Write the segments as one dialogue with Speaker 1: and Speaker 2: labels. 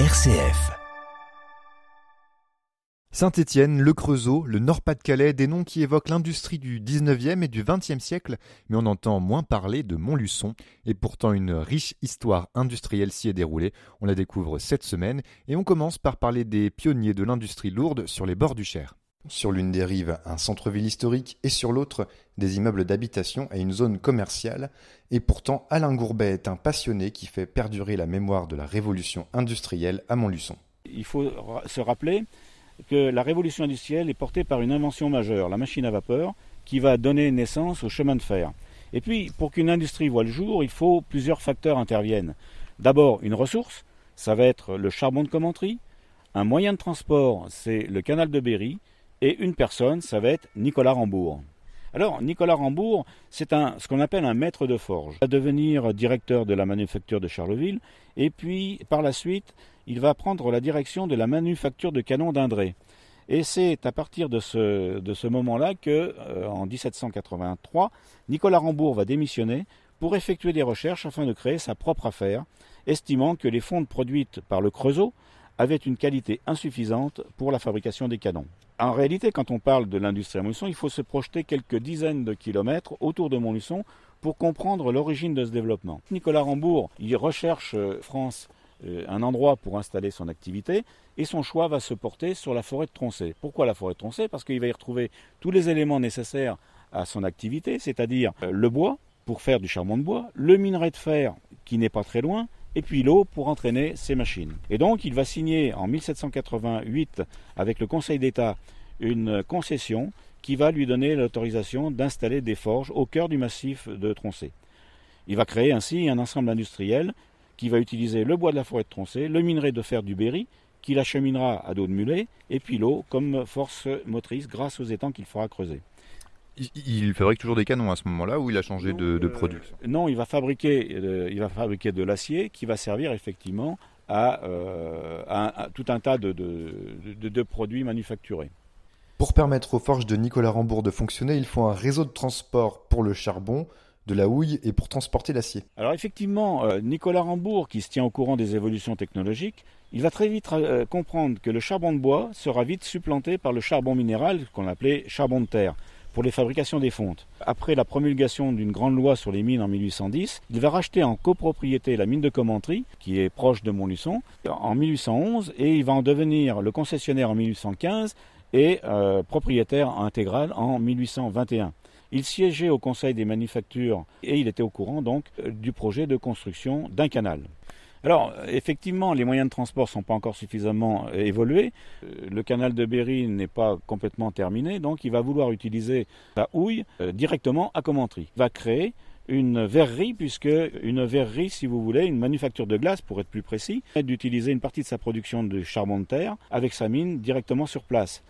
Speaker 1: RCF.
Speaker 2: Saint-Étienne, le Creusot, le Nord-Pas-de-Calais, des noms qui évoquent l'industrie du 19e et du 20e siècle, mais on entend moins parler de Montluçon. Et pourtant, une riche histoire industrielle s'y est déroulée. On la découvre cette semaine et on commence par parler des pionniers de l'industrie lourde sur les bords du Cher. Sur l'une des rives, un centre-ville historique et sur l'autre, des immeubles d'habitation et une zone commerciale. Et pourtant, Alain Gourbet est un passionné qui fait perdurer la mémoire de la révolution industrielle à Montluçon.
Speaker 3: Il faut se rappeler que la révolution industrielle est portée par une invention majeure, la machine à vapeur, qui va donner naissance au chemin de fer. Et puis, pour qu'une industrie voie le jour, il faut plusieurs facteurs interviennent. D'abord, une ressource, ça va être le charbon de commenterie. Un moyen de transport, c'est le canal de Berry. Et une personne, ça va être Nicolas Rambourg. Alors, Nicolas Rambourg, c'est ce qu'on appelle un maître de forge. Il va devenir directeur de la manufacture de Charleville, et puis, par la suite, il va prendre la direction de la manufacture de canons d'Indré. Et c'est à partir de ce, de ce moment-là que, euh, en 1783, Nicolas Rambourg va démissionner pour effectuer des recherches afin de créer sa propre affaire, estimant que les fontes produites par le Creusot avaient une qualité insuffisante pour la fabrication des canons. En réalité, quand on parle de l'industrie à Montluçon, il faut se projeter quelques dizaines de kilomètres autour de Montluçon pour comprendre l'origine de ce développement. Nicolas Rambourg, il recherche euh, France euh, un endroit pour installer son activité et son choix va se porter sur la forêt de Troncé. Pourquoi la forêt de Troncé Parce qu'il va y retrouver tous les éléments nécessaires à son activité, c'est-à-dire euh, le bois pour faire du charbon de bois, le minerai de fer qui n'est pas très loin, et puis l'eau pour entraîner ses machines. Et donc il va signer en 1788 avec le Conseil d'État une concession qui va lui donner l'autorisation d'installer des forges au cœur du massif de Troncé. Il va créer ainsi un ensemble industriel qui va utiliser le bois de la forêt de Troncé, le minerai de fer du Berry, qui l'acheminera à dos de mulet, et puis l'eau comme force motrice grâce aux étangs qu'il fera creuser.
Speaker 2: Il fabrique toujours des canons à ce moment-là ou il a changé de,
Speaker 3: euh,
Speaker 2: produit
Speaker 3: Non, il va fabriquer, euh, il va fabriquer de l'acier qui va servir effectivement à, euh, tout un tas de, de, produits manufacturés.
Speaker 2: Pour permettre aux forges de Nicolas Rambourg de fonctionner, il faut un réseau de transport pour le charbon, de la houille et pour transporter l'acier.
Speaker 3: Alors effectivement, Nicolas Rambourg, qui se tient au courant des évolutions technologiques, il va très vite comprendre que le charbon de bois sera vite supplanté par le charbon minéral qu'on appelait charbon de terre pour les fabrications des fontes. Après la promulgation d'une grande loi sur les mines en 1810, il va racheter en copropriété la mine de Commentry, qui est proche de Montluçon, en 1811, et il va en devenir le concessionnaire en 1815 et euh, propriétaire intégral en 1821. Il siégeait au Conseil des manufactures et il était au courant donc euh, du projet de construction d'un canal. Alors, effectivement, les moyens de transport ne sont pas encore suffisamment euh, évolués. Euh, le canal de Berry n'est pas complètement terminé, donc il va vouloir utiliser la houille euh, directement à Commentry. Il va créer une verrerie, puisque une verrerie, si vous voulez, une manufacture de glace, pour être plus précis, d'utiliser une partie de sa production de charbon de terre avec sa mine directement sur place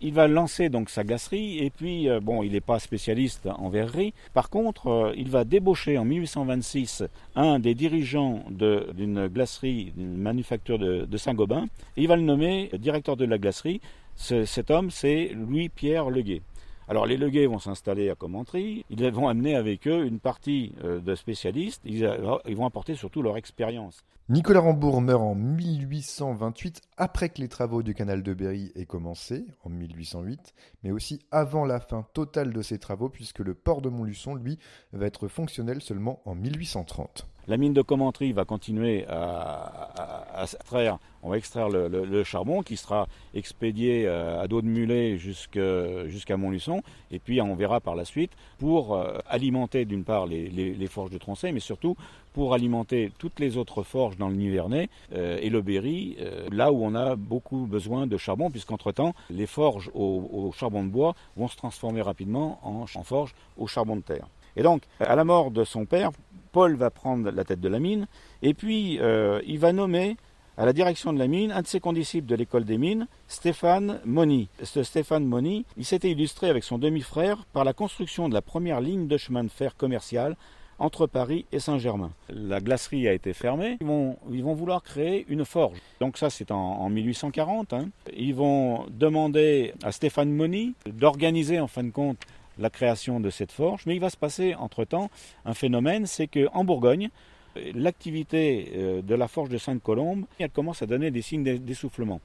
Speaker 3: il va lancer donc sa glacerie et puis euh, bon, il n'est pas spécialiste en verrerie. Par contre, euh, il va débaucher en 1826 un des dirigeants d'une glacerie, d'une manufacture de, Saint-Gobain. Il va le nommer directeur de la glacerie. cet homme, c'est Louis-Pierre Leguet. Alors les Leguets vont s'installer à Commentry, ils vont amener avec eux une partie euh, de spécialistes, ils, vont apporter surtout leur expérience.
Speaker 2: Nicolas Rambourg meurt en 1828 après que les travaux du canal de Berry aient commencé, en 1808, mais aussi avant la fin totale de ces travaux puisque le port de Montluçon, lui, va être fonctionnel seulement en 1830.
Speaker 3: La mine de Commentry va continuer à, extraire, on va extraire le, charbon qui sera expédié euh, à dos de mulet jusqu'à Montluçon, et puis on verra par la suite pour euh, alimenter d'une part les, forges de Troncé, mais surtout pour alimenter toutes les autres forges dans le Nivernais euh, et le Berry, là où on a beaucoup besoin de charbon, puisqu'entre-temps, les forges au, charbon de bois vont se transformer rapidement en, en forges au charbon de terre. Et donc, à la mort de son père, Paul va prendre la tête de la mine, et puis euh, il va nommer à la direction de la mine un de ses condisciples de l'école des mines, Stéphane Moni. Stéphane Moni, il s'était illustré avec son demi-frère par la construction de la première ligne de chemin de fer commercial entre Paris et Saint-Germain. La glacerie a été fermée. Ils vont, ils vont vouloir créer une forge. Donc ça, c'est en, 1840. Hein. Ils vont demander à Stéphane Moni d'organiser, en fin de compte, la création de cette forge. Mais il va se passer entre-temps un phénomène, c'est qu'en Bourgogne, L'activité euh, de la forge de Sainte-Colombe, elle commence à donner des signes d'essoufflement.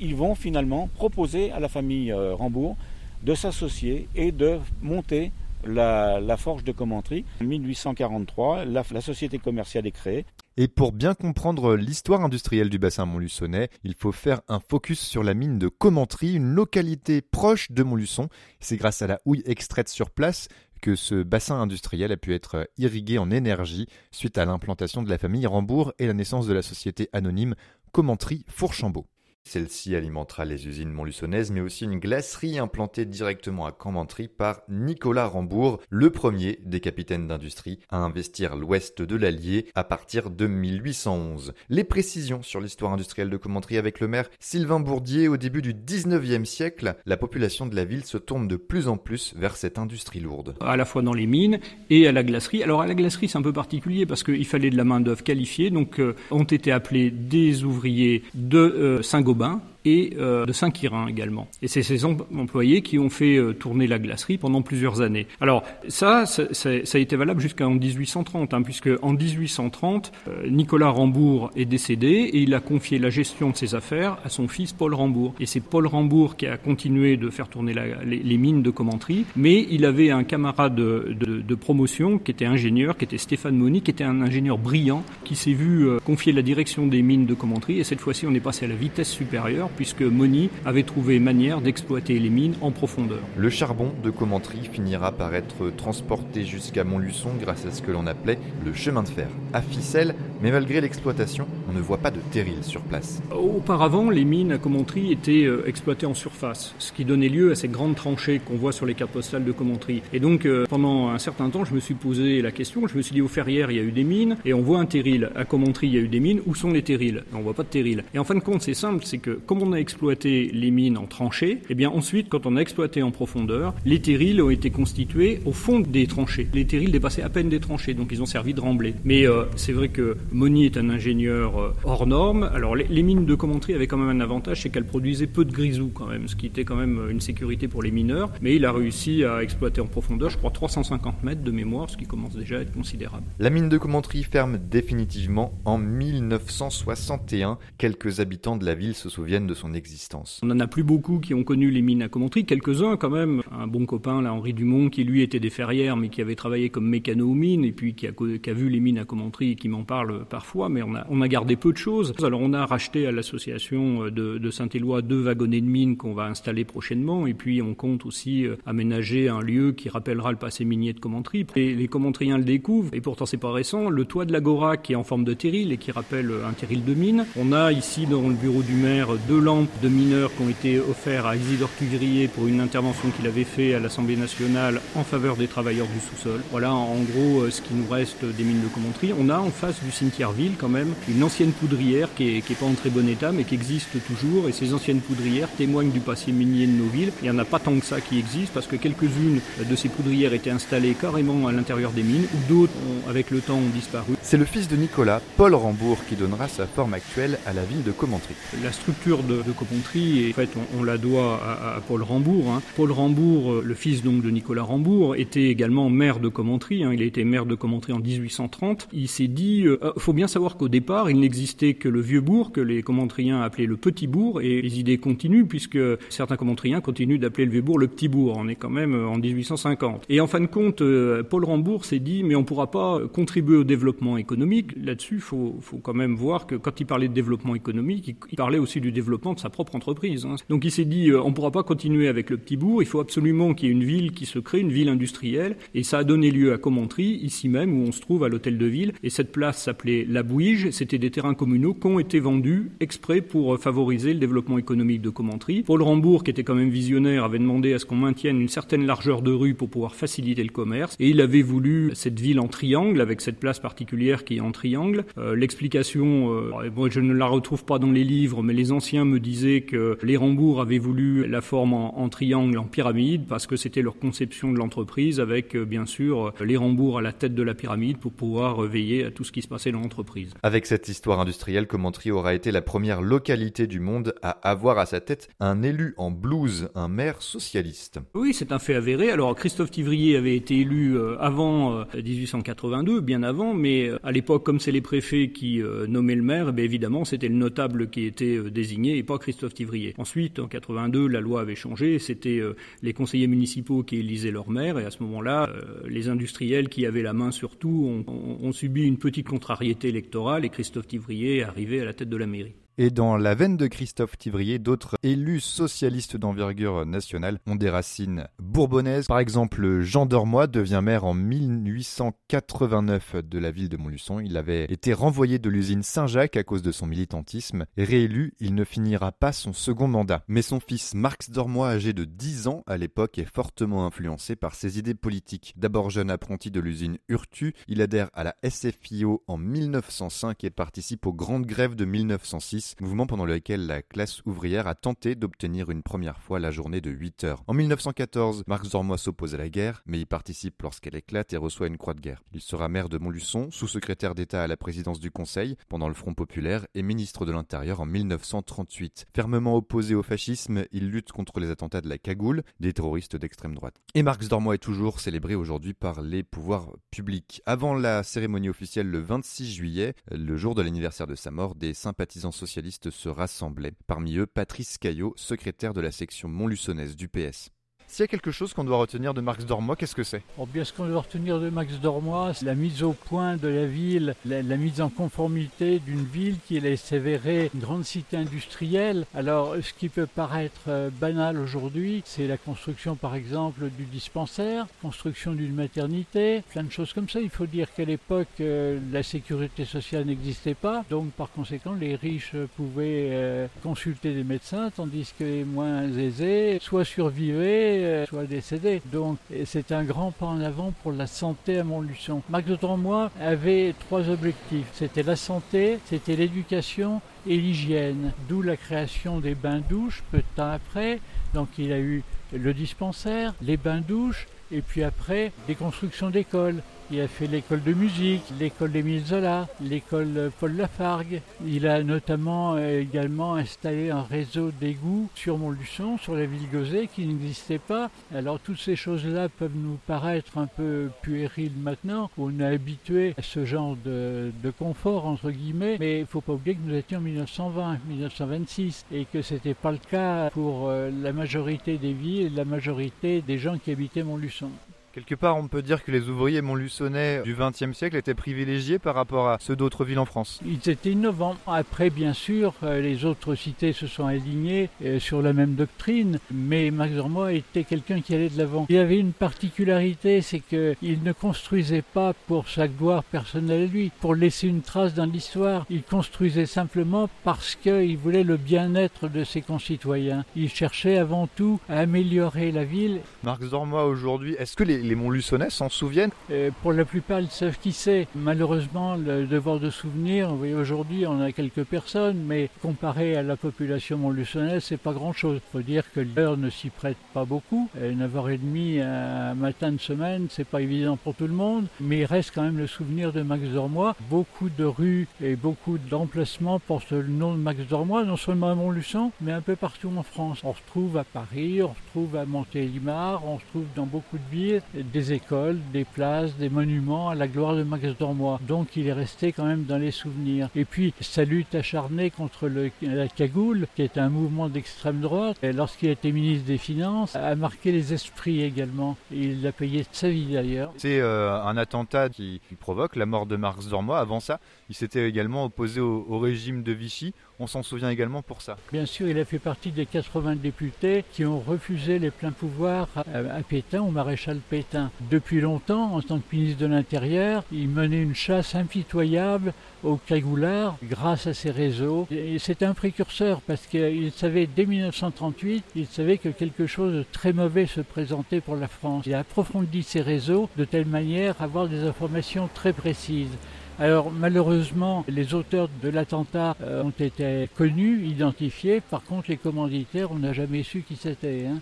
Speaker 3: Ils vont finalement proposer à la famille euh, Rambourg de s'associer et de monter la, forge de Commentry. En 1843, la, la société commerciale est créée.
Speaker 2: Et pour bien comprendre l'histoire industrielle du bassin montluçonnais, il faut faire un focus sur la mine de Commentry, une localité proche de Montluçon. C'est grâce à la houille extraite sur place que ce bassin industriel a pu être irrigué en énergie suite à l'implantation de la famille Rambourg et la naissance de la société anonyme Commentry Fourchambault. Celle-ci alimentera les usines montluçonnaises, mais aussi une glacerie implantée directement à Commentry par Nicolas Rambourg, le premier des capitaines d'industrie à investir l'ouest de l'Allier à partir de 1811. Les précisions sur l'histoire industrielle de Commentry avec le maire Sylvain Bourdier au début du 19e siècle, la population de la ville se tourne de plus en plus vers cette industrie lourde.
Speaker 1: À la fois dans les mines et à la glacerie. Alors à la glacerie, c'est un peu particulier parce qu'il fallait de la main-d'œuvre qualifiée, donc euh, ont été appelés des ouvriers de euh, Saint-Gobain Jacobins et euh, de Saint-Quirin également. Et c'est ces employés qui ont fait euh, tourner la glacerie pendant plusieurs années. Alors ça, ça, a été valable jusqu'en 1830, hein, puisque en 1830, euh, Nicolas Rambourg est décédé et il a confié la gestion de ses affaires à son fils Paul Rambourg. Et c'est Paul Rambourg qui a continué de faire tourner la, les, mines de Commentry, mais il avait un camarade de, de, de, promotion qui était ingénieur, qui était Stéphane Moni, qui était un ingénieur brillant, qui s'est vu confier la direction des mines de Commentry. Et cette fois-ci, on est passé à la vitesse supérieure puisque Moni avait trouvé manière d'exploiter les mines en profondeur.
Speaker 2: Le charbon de Commentry finira par être transporté jusqu'à Montluçon grâce à ce que l'on appelait le chemin de fer à ficelle, mais malgré l'exploitation, on ne voit pas de terril sur place.
Speaker 1: Auparavant, les mines à Commentry étaient euh, exploitées en surface, ce qui donnait lieu à ces grandes tranchées qu'on voit sur les cartes postales de Commentry. Et donc, euh, pendant un certain temps, je me suis posé la question, je me suis dit, au Ferrières, il y a eu des mines, et on voit un terril. À Commentry, il y a eu des mines, où sont les terrils? On voit pas de terril. Et en fin de compte, c'est simple, c'est que comme on a exploité les mines en tranchées, et eh bien ensuite, quand on a exploité en profondeur, les terrils ont été constitués au fond des tranchées. Les terrils dépassaient à peine des tranchées, donc ils ont servi de remblai. Mais euh, c'est vrai que Moni est un ingénieur euh, hors norme. Alors les, mines de Commentry avaient quand même un avantage, c'est qu'elles produisaient peu de grisou quand même, ce qui était quand même une sécurité pour les mineurs. Mais il a réussi à exploiter en profondeur, je crois, 350 mètres de mémoire, ce qui commence déjà à être considérable.
Speaker 2: La mine de Commentry ferme définitivement en 1961. Quelques habitants de la ville se souviennent de son existence.
Speaker 1: On n'en a plus beaucoup qui ont connu les mines à Commentry, quelques-uns quand même. Un bon copain, là, Henri Dumont, qui lui était des ferrières, mais qui avait travaillé comme mécano aux mines, et puis qui a, vu les mines à Commentry et qui m'en parle parfois, mais on a, gardé peu de choses. Alors on a racheté à l'association de, de Saint-Éloi deux wagonnets de mines qu'on va installer prochainement, et puis on compte aussi euh, aménager un lieu qui rappellera le passé minier de Commentry. Et les Commentriens le découvrent, et pourtant c'est pas récent, le toit de l'agora qui est en forme de terril et qui rappelle un terril de mine. On a ici dans le bureau du maire deux lampes de mineurs qui ont été offertes à Isidore Tugrier pour une intervention qu'il avait fait à l'Assemblée nationale en faveur des travailleurs du sous-sol. Voilà en gros euh, ce qui nous reste des mines de Commentry. On a en face du cimetière ville quand même une ancienne poudrière qui est, qui est pas en très bon état mais qui existe toujours et ces anciennes poudrières témoignent du passé minier de nos villes. Il n'y en a pas tant que ça qui existent parce que quelques-unes de ces poudrières étaient installées carrément à l'intérieur des mines ou d'autres avec le temps ont disparu.
Speaker 2: C'est le fils de Nicolas, Paul Rambourg, qui donnera sa forme actuelle à la ville de Commentry.
Speaker 1: La structure de, de Commentry, en fait, on, la doit à, Paul Rambourg. Hein. Paul Rambourg, euh, le fils donc de Nicolas Rambourg, était également maire de Commentry. Hein. Il a été maire de Commentry en 1830. Il s'est dit, euh, euh, faut bien savoir qu'au départ, il n'existait que le vieux bourg, que les Commentriens appelaient le petit bourg, et les idées continuent puisque certains Commentriens continuent d'appeler le vieux bourg le petit bourg. On est quand même en 1850. Et en fin de compte, Paul Rambourg s'est dit, mais on ne pourra pas contribuer au développement économique. Là-dessus, il faut, faut, quand même voir que quand il parlait de développement économique, il parlait aussi du développement de sa propre entreprise. Hein. Donc il s'est dit, on ne pourra pas continuer avec le petit bourg, il faut absolument qu'il y ait une ville qui se crée, une ville industrielle, et ça a donné lieu à Commentry, ici même, où on se trouve à l'hôtel de ville, et cette place s'appelait La Bouige, c'était des terrains communaux qui ont été vendus exprès pour favoriser le développement économique de Commentry. Paul Rambourg, qui était quand même visionnaire, avait demandé à ce qu'on maintienne une certaine largeur de rue pour pouvoir faciliter le commerce, et il avait voulu cette ville en triangle, avec cette place particulière qui est en triangle. Euh, l'explication, euh, je ne la retrouve pas dans les livres, mais les anciens historiens me disaient que les Rambourg avaient voulu la forme en, triangle, en pyramide, parce que c'était leur conception de l'entreprise, avec bien sûr les Rambourg à la tête de la pyramide pour pouvoir veiller à tout ce qui se passait dans l'entreprise.
Speaker 2: Avec cette histoire industrielle, Commentry aura été la première localité du monde à avoir à sa tête un élu en blues, un maire socialiste.
Speaker 1: Oui, c'est un fait avéré. Alors Christophe Tivrier avait été élu euh, avant 1882, euh, bien avant, mais euh, à l'époque, comme c'est les préfets qui nommaient le maire, eh évidemment, c'était le notable qui était désigné et pas Christophe Tivrier. Ensuite, en 82, la loi avait changé, c'était les conseillers municipaux qui élisaient leur maire, et à ce moment-là, les industriels qui avaient la main sur tout ont, ont subi une petite contrariété électorale, et Christophe Tivrier est arrivé à la tête de la mairie.
Speaker 2: Et dans la veine de Christophe Tivrier, d'autres élus socialistes d'envergure nationale ont des racines bourbonnaises. Par exemple, Jean Dormois devient maire en 1889 de la ville de Montluçon. Il avait été renvoyé de l'usine Saint-Jacques à cause de son militantisme. Réélu, il ne finira pas son second mandat. Mais son fils Marx Dormois, âgé de 10 ans à l'époque, est fortement influencé par ses idées politiques. D'abord jeune apprenti de l'usine Urtu, il adhère à la SFIO en 1905 et participe aux grandes grèves de 1906 mouvement pendant lequel la classe ouvrière a tenté d'obtenir une première fois la journée de 8 heures. En 1914, Marx Dormois s'oppose à la guerre, mais y participe lorsqu'elle éclate et reçoit une croix de guerre. Il sera maire de Montluçon, sous-secrétaire d'État à la présidence du Conseil pendant le Front populaire et ministre de l'Intérieur en 1938. Fermement opposé au fascisme, il lutte contre les attentats de la cagoule, des terroristes d'extrême droite. Et Marx Dormois est toujours célébré aujourd'hui par les pouvoirs publics. Avant la cérémonie officielle le 26 juillet, le jour de l'anniversaire de sa mort, des sympathisants socialistes se rassemblaient. Parmi eux, Patrice Caillot, secrétaire de la section montluçonnaise du PS. S'il y a quelque chose qu'on doit retenir de Max Dormois, qu'est-ce que c'est?
Speaker 4: Oh, bien, Ce qu'on doit retenir de Max Dormois, c'est la mise au point de la ville, la, mise en conformité d'une ville qui est sévérée, une grande cité industrielle. Alors, ce qui peut paraître euh, banal aujourd'hui, c'est la construction, par exemple, du dispensaire, construction d'une maternité, plein de choses comme ça. Il faut dire qu'à l'époque, euh, la sécurité sociale n'existait pas, donc par conséquent, les riches pouvaient euh, consulter des médecins, tandis que les moins aisés soit survivaient, euh, soit décédé. Donc c'est un grand pas en avant pour la santé à Montluçon. Max de moi avait trois objectifs. C'était la santé, c'était l'éducation et l'hygiène. D'où la création des bains-douches peu de temps après. Donc il a eu le dispensaire, les bains-douches, et puis après des constructions d'écoles. Il a fait l'école de musique, l'école d'Émile Zola, l'école Paul Lafargue. Il a notamment euh, également installé un réseau d'égouts sur Montluçon, sur la ville Gauzet, qui n'existait pas. Alors toutes ces choses-là peuvent nous paraître un peu puériles maintenant. On est habitué à ce genre de, confort, entre guillemets, mais il ne faut pas oublier que nous étions en 1920, 1926, et que ce n'était pas le cas pour euh, la majorité des villes et la majorité des gens qui habitaient Montluçon.
Speaker 2: Quelque part, on peut dire que les ouvriers montluçonnais du XXe siècle étaient privilégiés par rapport à ceux d'autres villes en France.
Speaker 4: Ils étaient innovants. Après, bien sûr, euh, les autres cités se sont alignées euh, sur la même doctrine, mais Max Dormois était quelqu'un qui allait de l'avant. Il avait une particularité, c'est qu'il ne construisait pas pour sa gloire personnelle à lui, pour laisser une trace dans l'histoire. Il construisait simplement parce qu'il voulait le bien-être de ses concitoyens. Il cherchait avant tout à améliorer la ville.
Speaker 2: Marx Dormois aujourd'hui, est-ce que les, les Montluçonnais s'en souviennent
Speaker 4: euh, Pour la plupart, ils savent qui c'est. Malheureusement, le devoir de souvenir, vous voyez, aujourd'hui, on a quelques personnes, mais comparé à la population montluçonnaise, c'est pas grand-chose. Il faut dire que l'heure ne s'y prête pas beaucoup. 9h30 un matin de semaine, c'est pas évident pour tout le monde, mais il reste quand même le souvenir de Max Dormois. Beaucoup de rues et beaucoup d'emplacements portent le nom de Max Dormois, non seulement à Montluçon, mais un peu partout en France. On se trouve à Paris, on se trouve à Montélimar, on se trouve dans beaucoup de villes des écoles, des places, des monuments à la gloire de Max Dormois. Donc il est resté quand même dans les souvenirs. Et puis sa lutte acharnée contre le, la cagoule, qui est un mouvement d'extrême droite, lorsqu'il était ministre des Finances, a marqué les esprits également. Il l'a payé de sa vie d'ailleurs.
Speaker 2: C'est euh, un attentat qui, provoque la mort de Max Dormois. Avant ça, il s'était également opposé au, au régime de Vichy. On s'en souvient également pour ça.
Speaker 4: Bien sûr, il a fait partie des 80 députés qui ont refusé les pleins pouvoirs à, Pétain, au maréchal Pétain. Depuis longtemps, en tant que ministre de l'Intérieur, il menait une chasse impitoyable aux cagoulards grâce à ses réseaux. C'était un précurseur parce qu'il savait dès 1938, il savait que quelque chose de très mauvais se présentait pour la France. Il a approfondi ses réseaux de telle manière à avoir des informations très précises. Alors malheureusement, les auteurs de l'attentat euh, ont été connus, identifiés. Par contre, les commanditaires, on n'a jamais su qui c'était. Hein.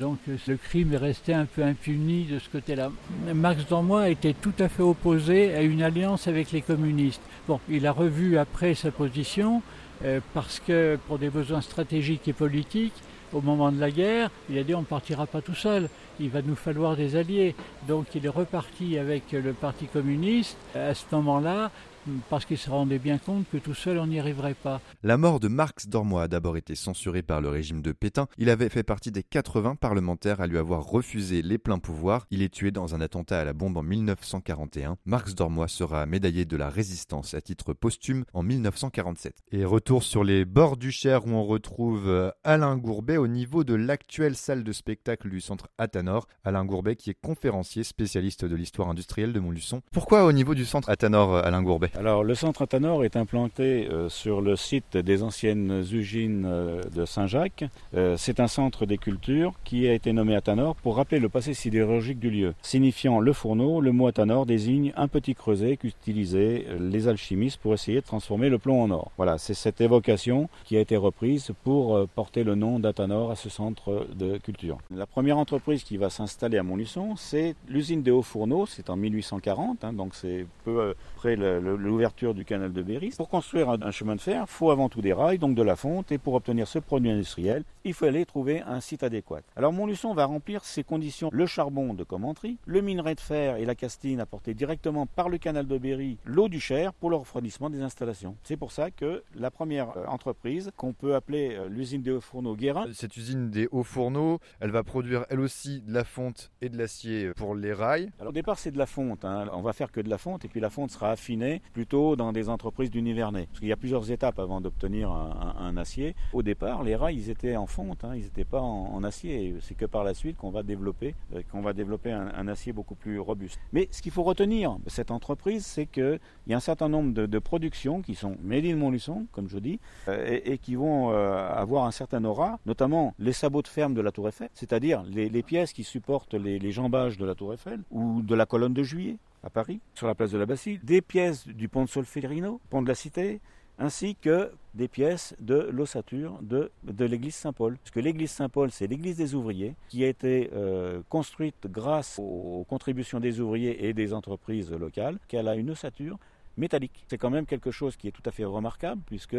Speaker 4: Donc le crime est resté un peu impuni de ce côté-là. Max Dormois était tout à fait opposé à une alliance avec les communistes. Bon, il a revu après sa position euh, parce que pour des besoins stratégiques et politiques, au moment de la guerre, il a dit on ne partira pas tout seul, il va nous falloir des alliés. Donc il est reparti avec le Parti communiste. À ce moment-là, parce qu'il se rendait bien compte que tout seul on n'y arriverait pas.
Speaker 2: La mort de Marx Dormois a d'abord été censurée par le régime de Pétain. Il avait fait partie des 80 parlementaires à lui avoir refusé les pleins pouvoirs. Il est tué dans un attentat à la bombe en 1941. Marx Dormois sera médaillé de la résistance à titre posthume en 1947. Et retour sur les bords du Cher où on retrouve euh, Alain Gourbet au niveau de l'actuelle salle de spectacle du centre Athanor. Alain Gourbet qui est conférencier spécialiste de l'histoire industrielle de Montluçon. Pourquoi au niveau du centre Athanor, euh, Alain Gourbet?
Speaker 3: Alors, le centre Atanor est implanté euh, sur le site des anciennes usines euh, de Saint-Jacques. Euh, c'est un centre des cultures qui a été nommé Atanor pour rappeler le passé sidérurgique du lieu. Signifiant le fourneau, le mot Atanor désigne un petit creuset qu'utilisaient les alchimistes pour essayer de transformer le plomb en or. Voilà, c'est cette évocation qui a été reprise pour porter le nom d'Atanor à ce centre de culture. La première entreprise qui va s'installer à Montluçon, c'est l'usine des hauts fourneaux, c'est en 1840, hein, donc c'est peu après le l'ouverture du canal de Berry. Pour construire un, chemin de fer, il faut avant tout des rails, donc de la fonte, et pour obtenir ce produit industriel, il fallait trouver un site adéquat. Alors Montluçon va remplir ces conditions le charbon de Commentry, le minerai de fer et la castine apportés directement par le canal de Berry, l'eau du Cher pour le refroidissement des installations. C'est pour ça que la première euh, entreprise, qu'on peut appeler euh, l'usine des hauts fourneaux Guérin.
Speaker 2: Cette usine des hauts fourneaux, elle va produire elle aussi de la fonte et de l'acier pour les rails.
Speaker 3: Alors au départ c'est de la fonte, hein. on va faire que de la fonte et puis la fonte sera affinée plutôt dans des entreprises du Nivernais. Parce qu'il y a plusieurs étapes avant d'obtenir un, acier. Au départ, les rails, ils étaient en fonte, hein. ils n'étaient pas en, acier. C'est que par la suite qu'on va développer, euh, qu'on va développer un, acier beaucoup plus robuste. Mais ce qu'il faut retenir de cette entreprise, c'est qu'il y a un certain nombre de, productions qui sont made in Montluçon, comme je dis, euh, et, qui vont euh, avoir un certain aura, notamment les sabots de ferme de la Tour Eiffel, c'est-à-dire les, pièces qui supportent les, les jambages de la Tour Eiffel ou de la colonne de Juillet à Paris, sur la place de la Bastille, des pièces du pont de Solferino, pont de la Cité, ainsi que des pièces de l'ossature de, l'église Saint-Paul. Parce que l'église Saint-Paul, c'est l'église des ouvriers, qui a été euh, construite grâce aux contributions des ouvriers et des entreprises locales, qu'elle a une ossature C'est quand même quelque chose qui est tout à fait remarquable puisque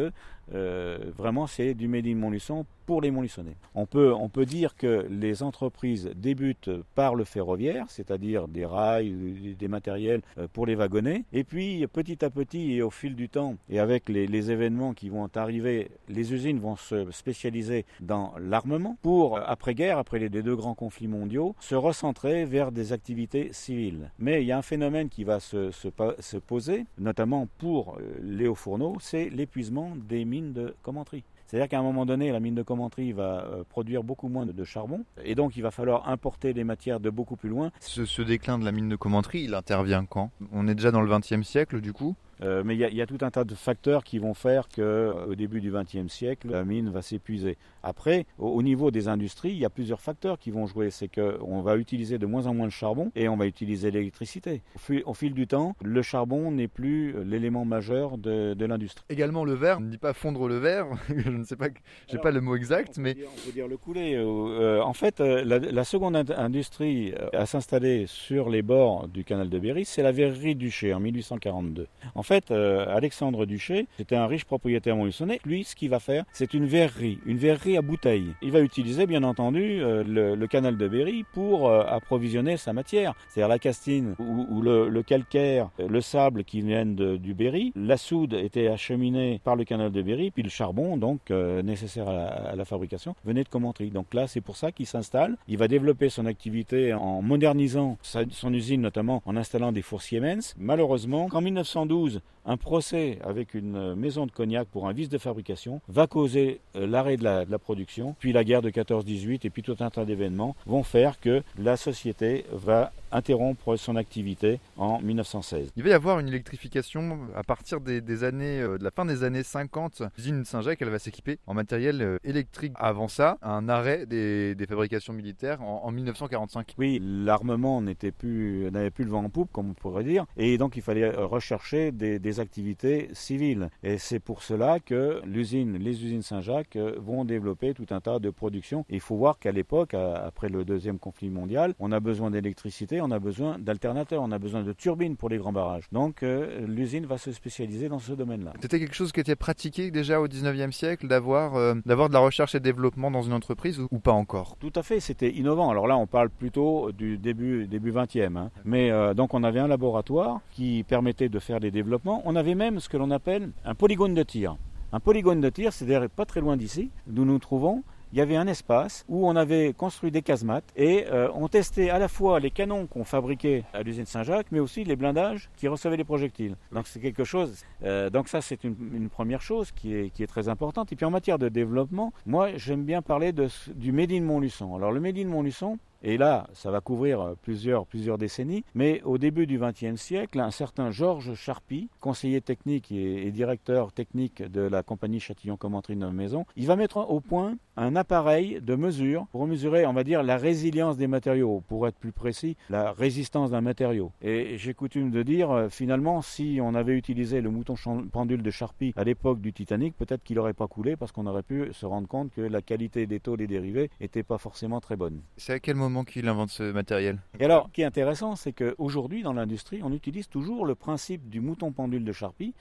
Speaker 3: euh, vraiment c'est du Made in Montluçon pour les Montluçonnais. On peut, on peut dire que les entreprises débutent par le ferroviaire, c'est-à-dire des rails, des matériels euh, pour les wagonnets, et puis petit à petit et au fil du temps et avec les, événements qui vont arriver, les usines vont se spécialiser dans l'armement pour, après-guerre, après les deux grands conflits mondiaux, se recentrer vers des activités civiles. Mais il y a un phénomène qui va se, se poser, notamment pour euh, Léo Fourneau, c'est l'épuisement des mines de Commentry. C'est-à-dire qu'à un moment donné, la mine de Commentry va euh, produire beaucoup moins de charbon, et donc il va falloir importer des matières de beaucoup plus loin.
Speaker 2: Ce, déclin de la mine de Commentry, il intervient quand? On est déjà dans le XXe siècle, du coup?
Speaker 3: Euh, mais il y, a tout un tas de facteurs qui vont faire qu'au euh, début du XXe siècle, la mine va s'épuiser. Après, au, niveau des industries, il y a plusieurs facteurs qui vont jouer. C'est qu'on va utiliser de moins en moins de charbon et on va utiliser l'électricité. Au, fil du temps, le charbon n'est plus l'élément majeur de, l'industrie.
Speaker 2: Également le verre, on ne dit pas fondre le verre, je ne sais pas, j'ai pas le mot exact, mais...
Speaker 3: on peut dire le couler. Euh, en fait, la, la, seconde industrie à s'installer sur les bords du canal de Berry, c'est la verrerie Duché en 1842. En fait, euh, Alexandre Duché, c'était un riche propriétaire montluçonnais. Lui, ce qu'il va faire, c'est une verrerie, une verrerie à bouteilles. Il va utiliser, bien entendu, euh, le, canal de Berry pour euh, approvisionner sa matière, c'est-à-dire la castine ou, le, calcaire, le sable qui viennent du Berry. La soude était acheminée par le canal de Berry, puis le charbon, donc nécessaire à la, fabrication, venait de Commentry. Donc là, c'est pour ça qu'il s'installe. Il va développer son activité en modernisant son usine, notamment en installant des fours Siemens. Malheureusement, en 1912, un procès avec une maison de cognac pour un vice de fabrication va causer euh, l'arrêt de la, production, puis la guerre de 14-18 et puis tout un tas d'événements vont faire que la société va interrompre son activité en 1916.
Speaker 2: Il va y avoir une électrification à partir des, années, euh, de la fin des années 50. L'usine Saint-Jacques, elle va s'équiper en matériel euh, électrique. Avant ça, un arrêt des, fabrications militaires en, 1945.
Speaker 3: Oui, l'armement n'était plus, n'avait plus le vent en poupe, comme on pourrait dire, et donc il fallait rechercher des, des activités civiles. Et c'est pour cela que l'usine, les usines Saint-Jacques vont développer tout un tas de productions. Il faut voir qu'à l'époque, après le deuxième conflit mondial, on a besoin d'électricité, on a besoin d'alternateurs, on a besoin de turbines pour les grands barrages. Donc euh, l'usine va se spécialiser dans ce domaine-là.
Speaker 2: C'était quelque chose qui était pratiqué déjà au 19e siècle, d'avoir euh, d'avoir de la recherche et développement dans une entreprise ou, pas encore?
Speaker 3: Tout à fait, c'était innovant. Alors là, on parle plutôt du début, début 20e. Hein. Mais euh, donc on avait un laboratoire qui permettait de faire des développements. On avait même ce que l'on appelle un polygone de tir. Un polygone de tir, c'est d'ailleurs pas très loin d'ici, d'où nous nous trouvons il y avait un espace où on avait construit des casemates et euh, on testait à la fois les canons qu'on fabriquait à l'usine Saint-Jacques, mais aussi les blindages qui recevaient les projectiles. Donc c'est quelque chose. Euh, donc ça c'est une, première chose qui est, très importante. Et puis en matière de développement, moi j'aime bien parler de, du Made in Montluçon. Alors le Made in Montluçon, et là, ça va couvrir plusieurs, plusieurs décennies. Mais au début du XXe siècle, un certain Georges Charpie, conseiller technique et, directeur technique de la compagnie Châtillon Commentry de Maison, il va mettre au point un appareil de mesure pour mesurer, on va dire, la résilience des matériaux, pour être plus précis, la résistance d'un matériau. Et j'ai coutume de dire, euh, finalement, si on avait utilisé le mouton pendule de Charpie à l'époque du Titanic, peut-être qu'il n'aurait pas coulé parce qu'on aurait pu se rendre compte que la qualité des taux des dérivés n'était pas forcément très bonne.
Speaker 2: C'est à quel moment qu'il invente ce matériel?
Speaker 3: Et alors, ce qui est intéressant, c'est qu'aujourd'hui, dans l'industrie, on utilise toujours le principe du mouton pendule de Charpie.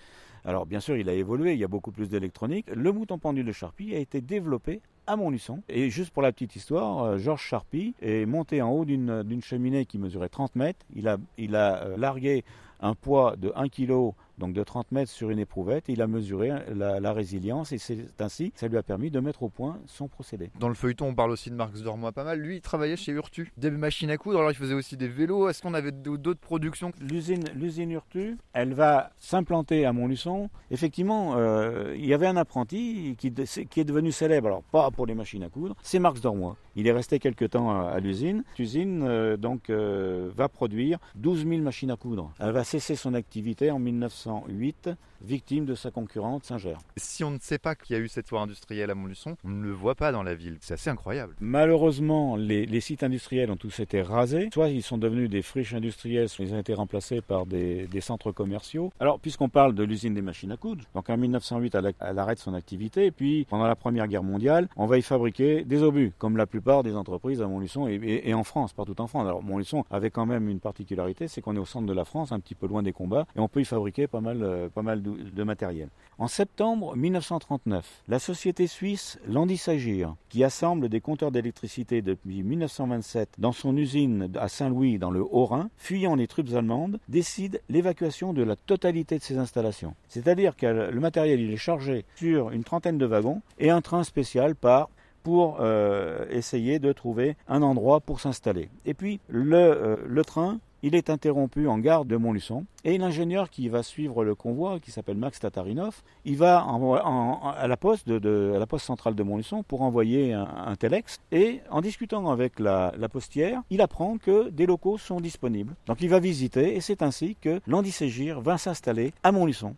Speaker 3: Alors, bien sûr, il a évolué, il y a beaucoup plus d'électronique. Le mouton pendule de Charpie a été développé à Montluçon. Et juste pour la petite histoire, euh, Georges Charpie est monté en haut d'une cheminée qui mesurait 30 mètres. Il a, il a euh, largué un poids de 1 kg donc de 30 mètres sur une éprouvette. il a mesuré la, résilience et c'est ainsi ça lui a permis de mettre au point son procédé.
Speaker 2: Dans le feuilleton, on parle aussi de Marx Dormois pas mal. Lui, il travaillait chez Urtu, des machines à coudre. Alors, il faisait aussi des vélos. Est-ce qu'on avait d'autres productions
Speaker 3: L'usine, l'usine Urtu, elle va s'implanter à Montluçon. Effectivement, euh, il y avait un apprenti qui, qui, est devenu célèbre. Alors, pas pour les machines à coudre. C'est Marx Dormois. Il est resté quelques temps à, l'usine. L'usine euh, donc euh, va produire 12 000 machines à coudre. Elle va cesser son activité en 1908 victime de sa concurrente Singer.
Speaker 2: Si on ne sait pas qu'il y a eu cette foire industrielle à Montluçon, on ne le voit pas dans la ville. C'est assez incroyable.
Speaker 3: Malheureusement, les, sites industriels ont tous été rasés. Soit ils sont devenus des friches industrielles, soit ils ont été remplacés par des, centres commerciaux. Alors, puisqu'on parle de l'usine des machines à coudre, donc en 1908, elle, arrête son activité. Et puis, pendant la Première Guerre mondiale, on va y fabriquer des obus, comme la plupart des entreprises à Montluçon et, en France, partout en France. Alors, Montluçon avait quand même une particularité, c'est qu'on est au centre de la France, un petit peu loin des combats, et on peut y fabriquer pas mal, euh, pas mal de matériel. En septembre 1939, la société suisse Landisagir, qui assemble des compteurs d'électricité depuis 1927 dans son usine à Saint-Louis dans le Haut-Rhin, fuyant les troupes allemandes, décide l'évacuation de la totalité de ses installations. C'est-à-dire que le matériel il est chargé sur une trentaine de wagons et un train spécial part pour euh, essayer de trouver un endroit pour s'installer. Et puis le, euh, le train il est interrompu en gare de Montluçon et l'ingénieur qui va suivre le convoi, qui s'appelle Max Tatarinov, il va à, la poste de, la poste centrale de Montluçon pour envoyer un, telex et en discutant avec la, postière, il apprend que des locaux sont disponibles. Donc il va visiter et c'est ainsi que Landy va s'installer à Montluçon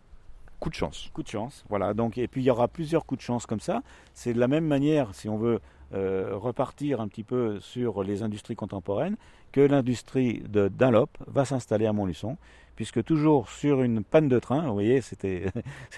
Speaker 2: coup de chance.
Speaker 3: Coup de chance, voilà. Donc, et puis il y aura plusieurs coups de chance comme ça. C'est de la même manière, si on veut euh, repartir un petit peu sur les industries contemporaines, que l'industrie de Dunlop va s'installer à Montluçon, puisque toujours sur une panne de train, vous voyez, c'était,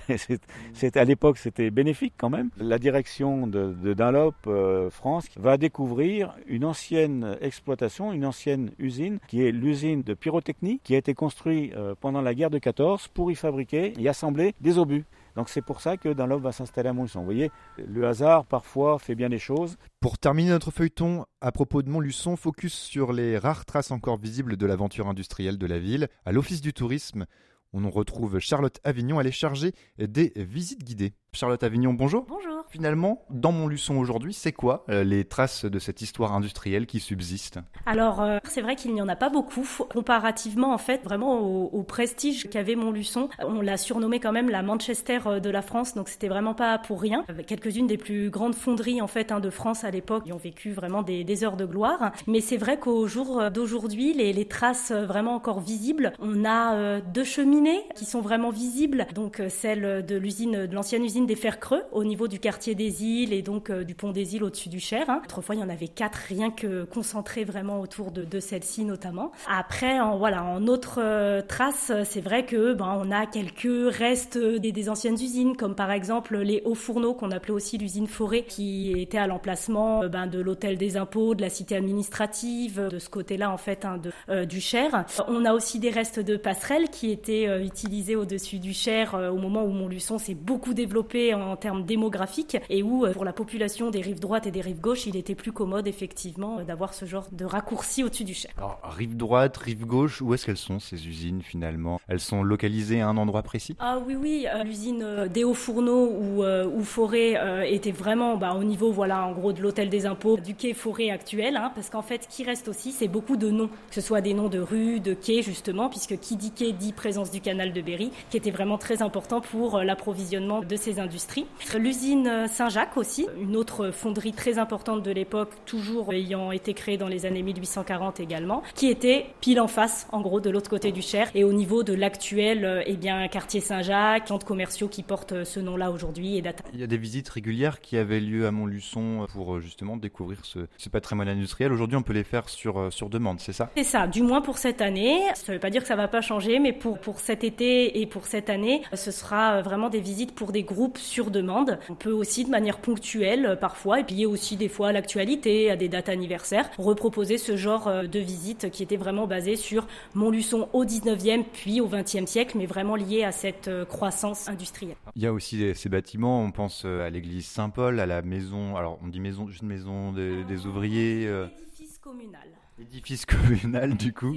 Speaker 3: à l'époque c'était bénéfique quand même. La direction de, Dunlop euh, France va découvrir une ancienne exploitation, une ancienne usine, qui est l'usine de pyrotechnie, qui a été construite euh, pendant la guerre de 14 pour y fabriquer et assembler des obus. Donc c'est pour ça que Dunlop va s'installer à Montluçon. Vous voyez, le hasard parfois fait bien les choses.
Speaker 2: Pour terminer notre feuilleton à propos de Montluçon, focus sur les rares traces encore visibles de l'aventure industrielle de la ville. À l'Office du tourisme, on retrouve Charlotte Avignon, elle est chargée des visites guidées. Charlotte Avignon, bonjour.
Speaker 5: Bonjour.
Speaker 2: Finalement, dans Montluçon aujourd'hui, c'est quoi euh, les traces de cette histoire industrielle qui subsiste?
Speaker 5: Alors, euh, c'est vrai qu'il n'y en a pas beaucoup. Comparativement, en fait, vraiment au, prestige qu'avait Montluçon, on l'a surnommé quand même la Manchester euh, de la France, donc c'était vraiment pas pour rien. Quelques-unes des plus grandes fonderies en fait hein, de France à l'époque qui ont vécu vraiment des, heures de gloire. Mais c'est vrai qu'au jour d'aujourd'hui, les, les, traces vraiment encore visibles, on a deux cheminées qui sont vraiment visibles, donc celle de l'usine, de l'ancienne usine des Fers Creux au niveau du quartier des îles et donc euh, du pont des îles au-dessus du Cher. Hein. Autrefois, il y en avait quatre, rien que concentrés vraiment autour de, celle-ci notamment. Après, en, voilà, en autre euh, trace, c'est vrai que ben, on a quelques restes des, anciennes usines, comme par exemple les hauts fourneaux qu'on appelait aussi l'usine Forêt, qui était à l'emplacement euh, ben, de l'hôtel des impôts, de la cité administrative, de ce côté-là en fait hein, de, du Cher. On a aussi des restes de passerelles qui étaient utilisés au-dessus du Cher au moment où Montluçon s'est beaucoup développé en termes démographiques et où euh, pour la population des rives droites et des rives gauches, il était plus commode effectivement euh, d'avoir ce genre de raccourci au-dessus du Cher.
Speaker 2: Alors rive droite, rive gauche, où est-ce qu'elles sont ces usines finalement? Elles sont localisées à un endroit précis?
Speaker 5: Ah oui oui, euh, l'usine des Hauts Fourneaux ou, ou Forêt était vraiment bah, au niveau voilà en gros de l'hôtel des impôts du quai Forêt actuel, hein, parce qu'en fait ce qui reste aussi c'est beaucoup de noms, que ce soit des noms de rues, de quais justement, puisque qui dit quai dit présence du canal de Berry, qui était vraiment très important pour l'approvisionnement de ces industries. L'usine Saint-Jacques aussi, une autre fonderie très importante de l'époque, toujours ayant été créée dans les années 1840 également, qui était pile en face, en gros, de l'autre côté du Cher, et au niveau de l'actuel eh bien, quartier Saint-Jacques, centres commerciaux qui portent ce nom-là aujourd'hui et data.
Speaker 2: Il y a des visites régulières qui avaient lieu à Montluçon pour euh, justement découvrir ce, ce patrimoine industriel. Aujourd'hui, on peut les faire sur, euh, sur demande, c'est ça?
Speaker 5: C'est ça, du moins pour cette année. Ça ne veut pas dire que ça va pas changer, mais pour, pour cet été et pour cette année, ce sera vraiment des visites pour des groupes sur demande. On peut aussi de manière ponctuelle euh, parfois, et puis aussi des fois à l'actualité, à des dates anniversaires, reproposer ce genre euh, de visite qui était vraiment basée sur Montluçon au 19e puis au 20e siècle, mais vraiment lié à cette euh, croissance industrielle.
Speaker 2: Il y a aussi ces bâtiments, on pense à l'église Saint-Paul, à la maison, alors on dit maison, juste maison des, des ouvriers.
Speaker 5: Édifice communal.
Speaker 2: Édifice communal du coup.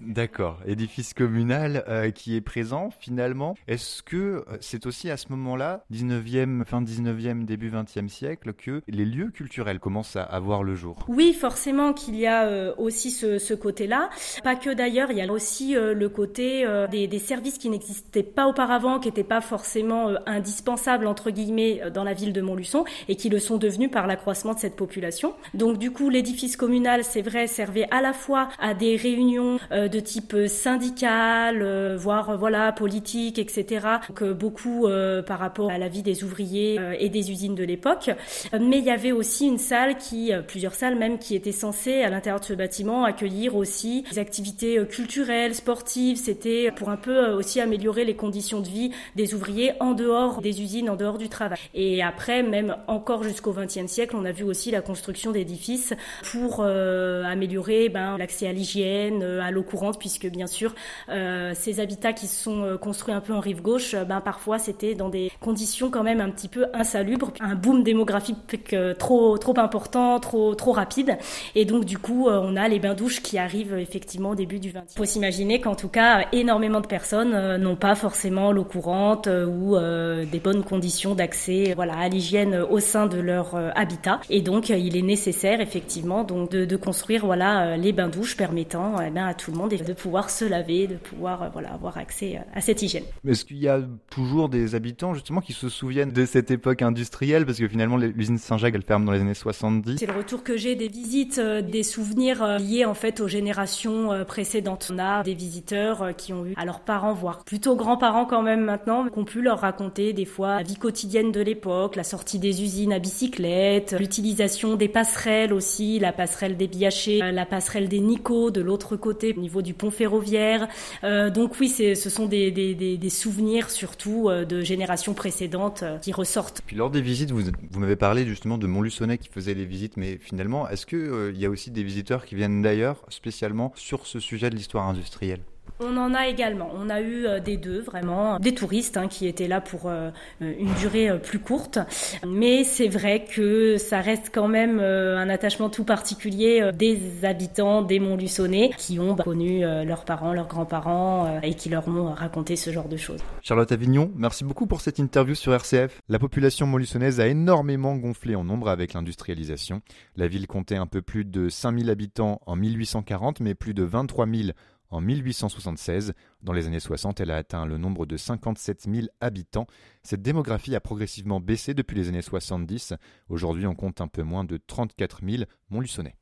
Speaker 2: D'accord, édifice communal euh, qui est présent finalement. Est-ce que euh, c'est aussi à ce moment-là, 19e, fin 19e, début 20e siècle, que les lieux culturels commencent à avoir le jour?
Speaker 5: Oui, forcément qu'il y a euh, aussi ce, côté-là. Pas que d'ailleurs, il y a aussi le côté des, des, services qui n'existaient pas auparavant, qui n'étaient pas forcément indispensables, entre guillemets, dans la ville de Montluçon, et qui le sont devenus par l'accroissement de cette population. Donc du coup, l'édifice communal, c'est vrai, servait à la fois à des réunions de type syndical, euh, voire euh, voilà politique, etc. Donc euh, beaucoup par rapport à la vie des ouvriers et des usines de l'époque. Mais il y avait aussi une salle qui, plusieurs salles même, qui étaient censées à l'intérieur de ce bâtiment accueillir aussi des activités culturelles, sportives. C'était pour un peu aussi améliorer les conditions de vie des ouvriers en dehors des usines, en dehors du travail. Et après, même encore jusqu'au XXe siècle, on a vu aussi la construction d'édifices pour améliorer ben, l'accès à l'hygiène, à l'eau courante puisque bien sûr euh, ces habitats qui sont euh, construits un peu en rive gauche, euh, ben parfois c'était dans des conditions quand même un petit peu insalubres, un boom démographique trop trop important, trop trop rapide, et donc du coup on a les bains douches qui arrivent effectivement au début du 20 Il faut s'imaginer qu'en tout cas énormément de personnes n'ont pas forcément l'eau courante ou des bonnes conditions d'accès voilà à l'hygiène au sein de leur habitat, et donc il est nécessaire effectivement donc de, construire voilà les bains douches permettant eh ben, à tout le monde de pouvoir se laver, de pouvoir euh, voilà, avoir accès euh, à cette hygiène.
Speaker 2: Est-ce qu'il y a toujours des habitants justement qui se souviennent de cette époque industrielle? Parce que finalement l'usine Saint-Jacques elle ferme dans les années 70.
Speaker 5: C'est le retour que j'ai des visites, euh, des souvenirs liés en fait aux générations précédentes. On a des visiteurs qui ont eu à leurs parents, voire plutôt grands-parents quand même maintenant, qui ont pu leur raconter des fois la vie quotidienne de l'époque, la sortie des usines à bicyclette, l'utilisation des passerelles aussi, la passerelle des Biachés, la passerelle des Nico de l'autre côté niveau du pont ferroviaire. Euh, donc oui, ce sont des, des, souvenirs surtout euh, de générations précédentes euh, qui ressortent.
Speaker 2: Puis lors des visites, vous, m'avez parlé justement de Montluçonnet qui faisait les visites, mais finalement, est-ce qu'il il y a aussi des visiteurs qui viennent d'ailleurs spécialement sur ce sujet de l'histoire industrielle?
Speaker 5: On en a également. On a eu des deux, vraiment. Des touristes hein, qui étaient là pour une durée plus courte. Mais c'est vrai que ça reste quand même un attachement tout particulier des habitants des Montluçonnais qui ont bah, connu leurs parents, leurs grands-parents et qui leur ont raconté ce genre de choses.
Speaker 2: Charlotte Avignon, merci beaucoup pour cette interview sur RCF. La population montluçonnaise a énormément gonflé en nombre avec l'industrialisation. La ville comptait un peu plus de 5000 habitants en 1840, mais plus de 23 000 en 1876. Dans les années 60, elle a atteint le nombre de 57 000 habitants. Cette démographie a progressivement baissé depuis les années 70. Aujourd'hui, on compte un peu moins de 34 000 Montluçonnais.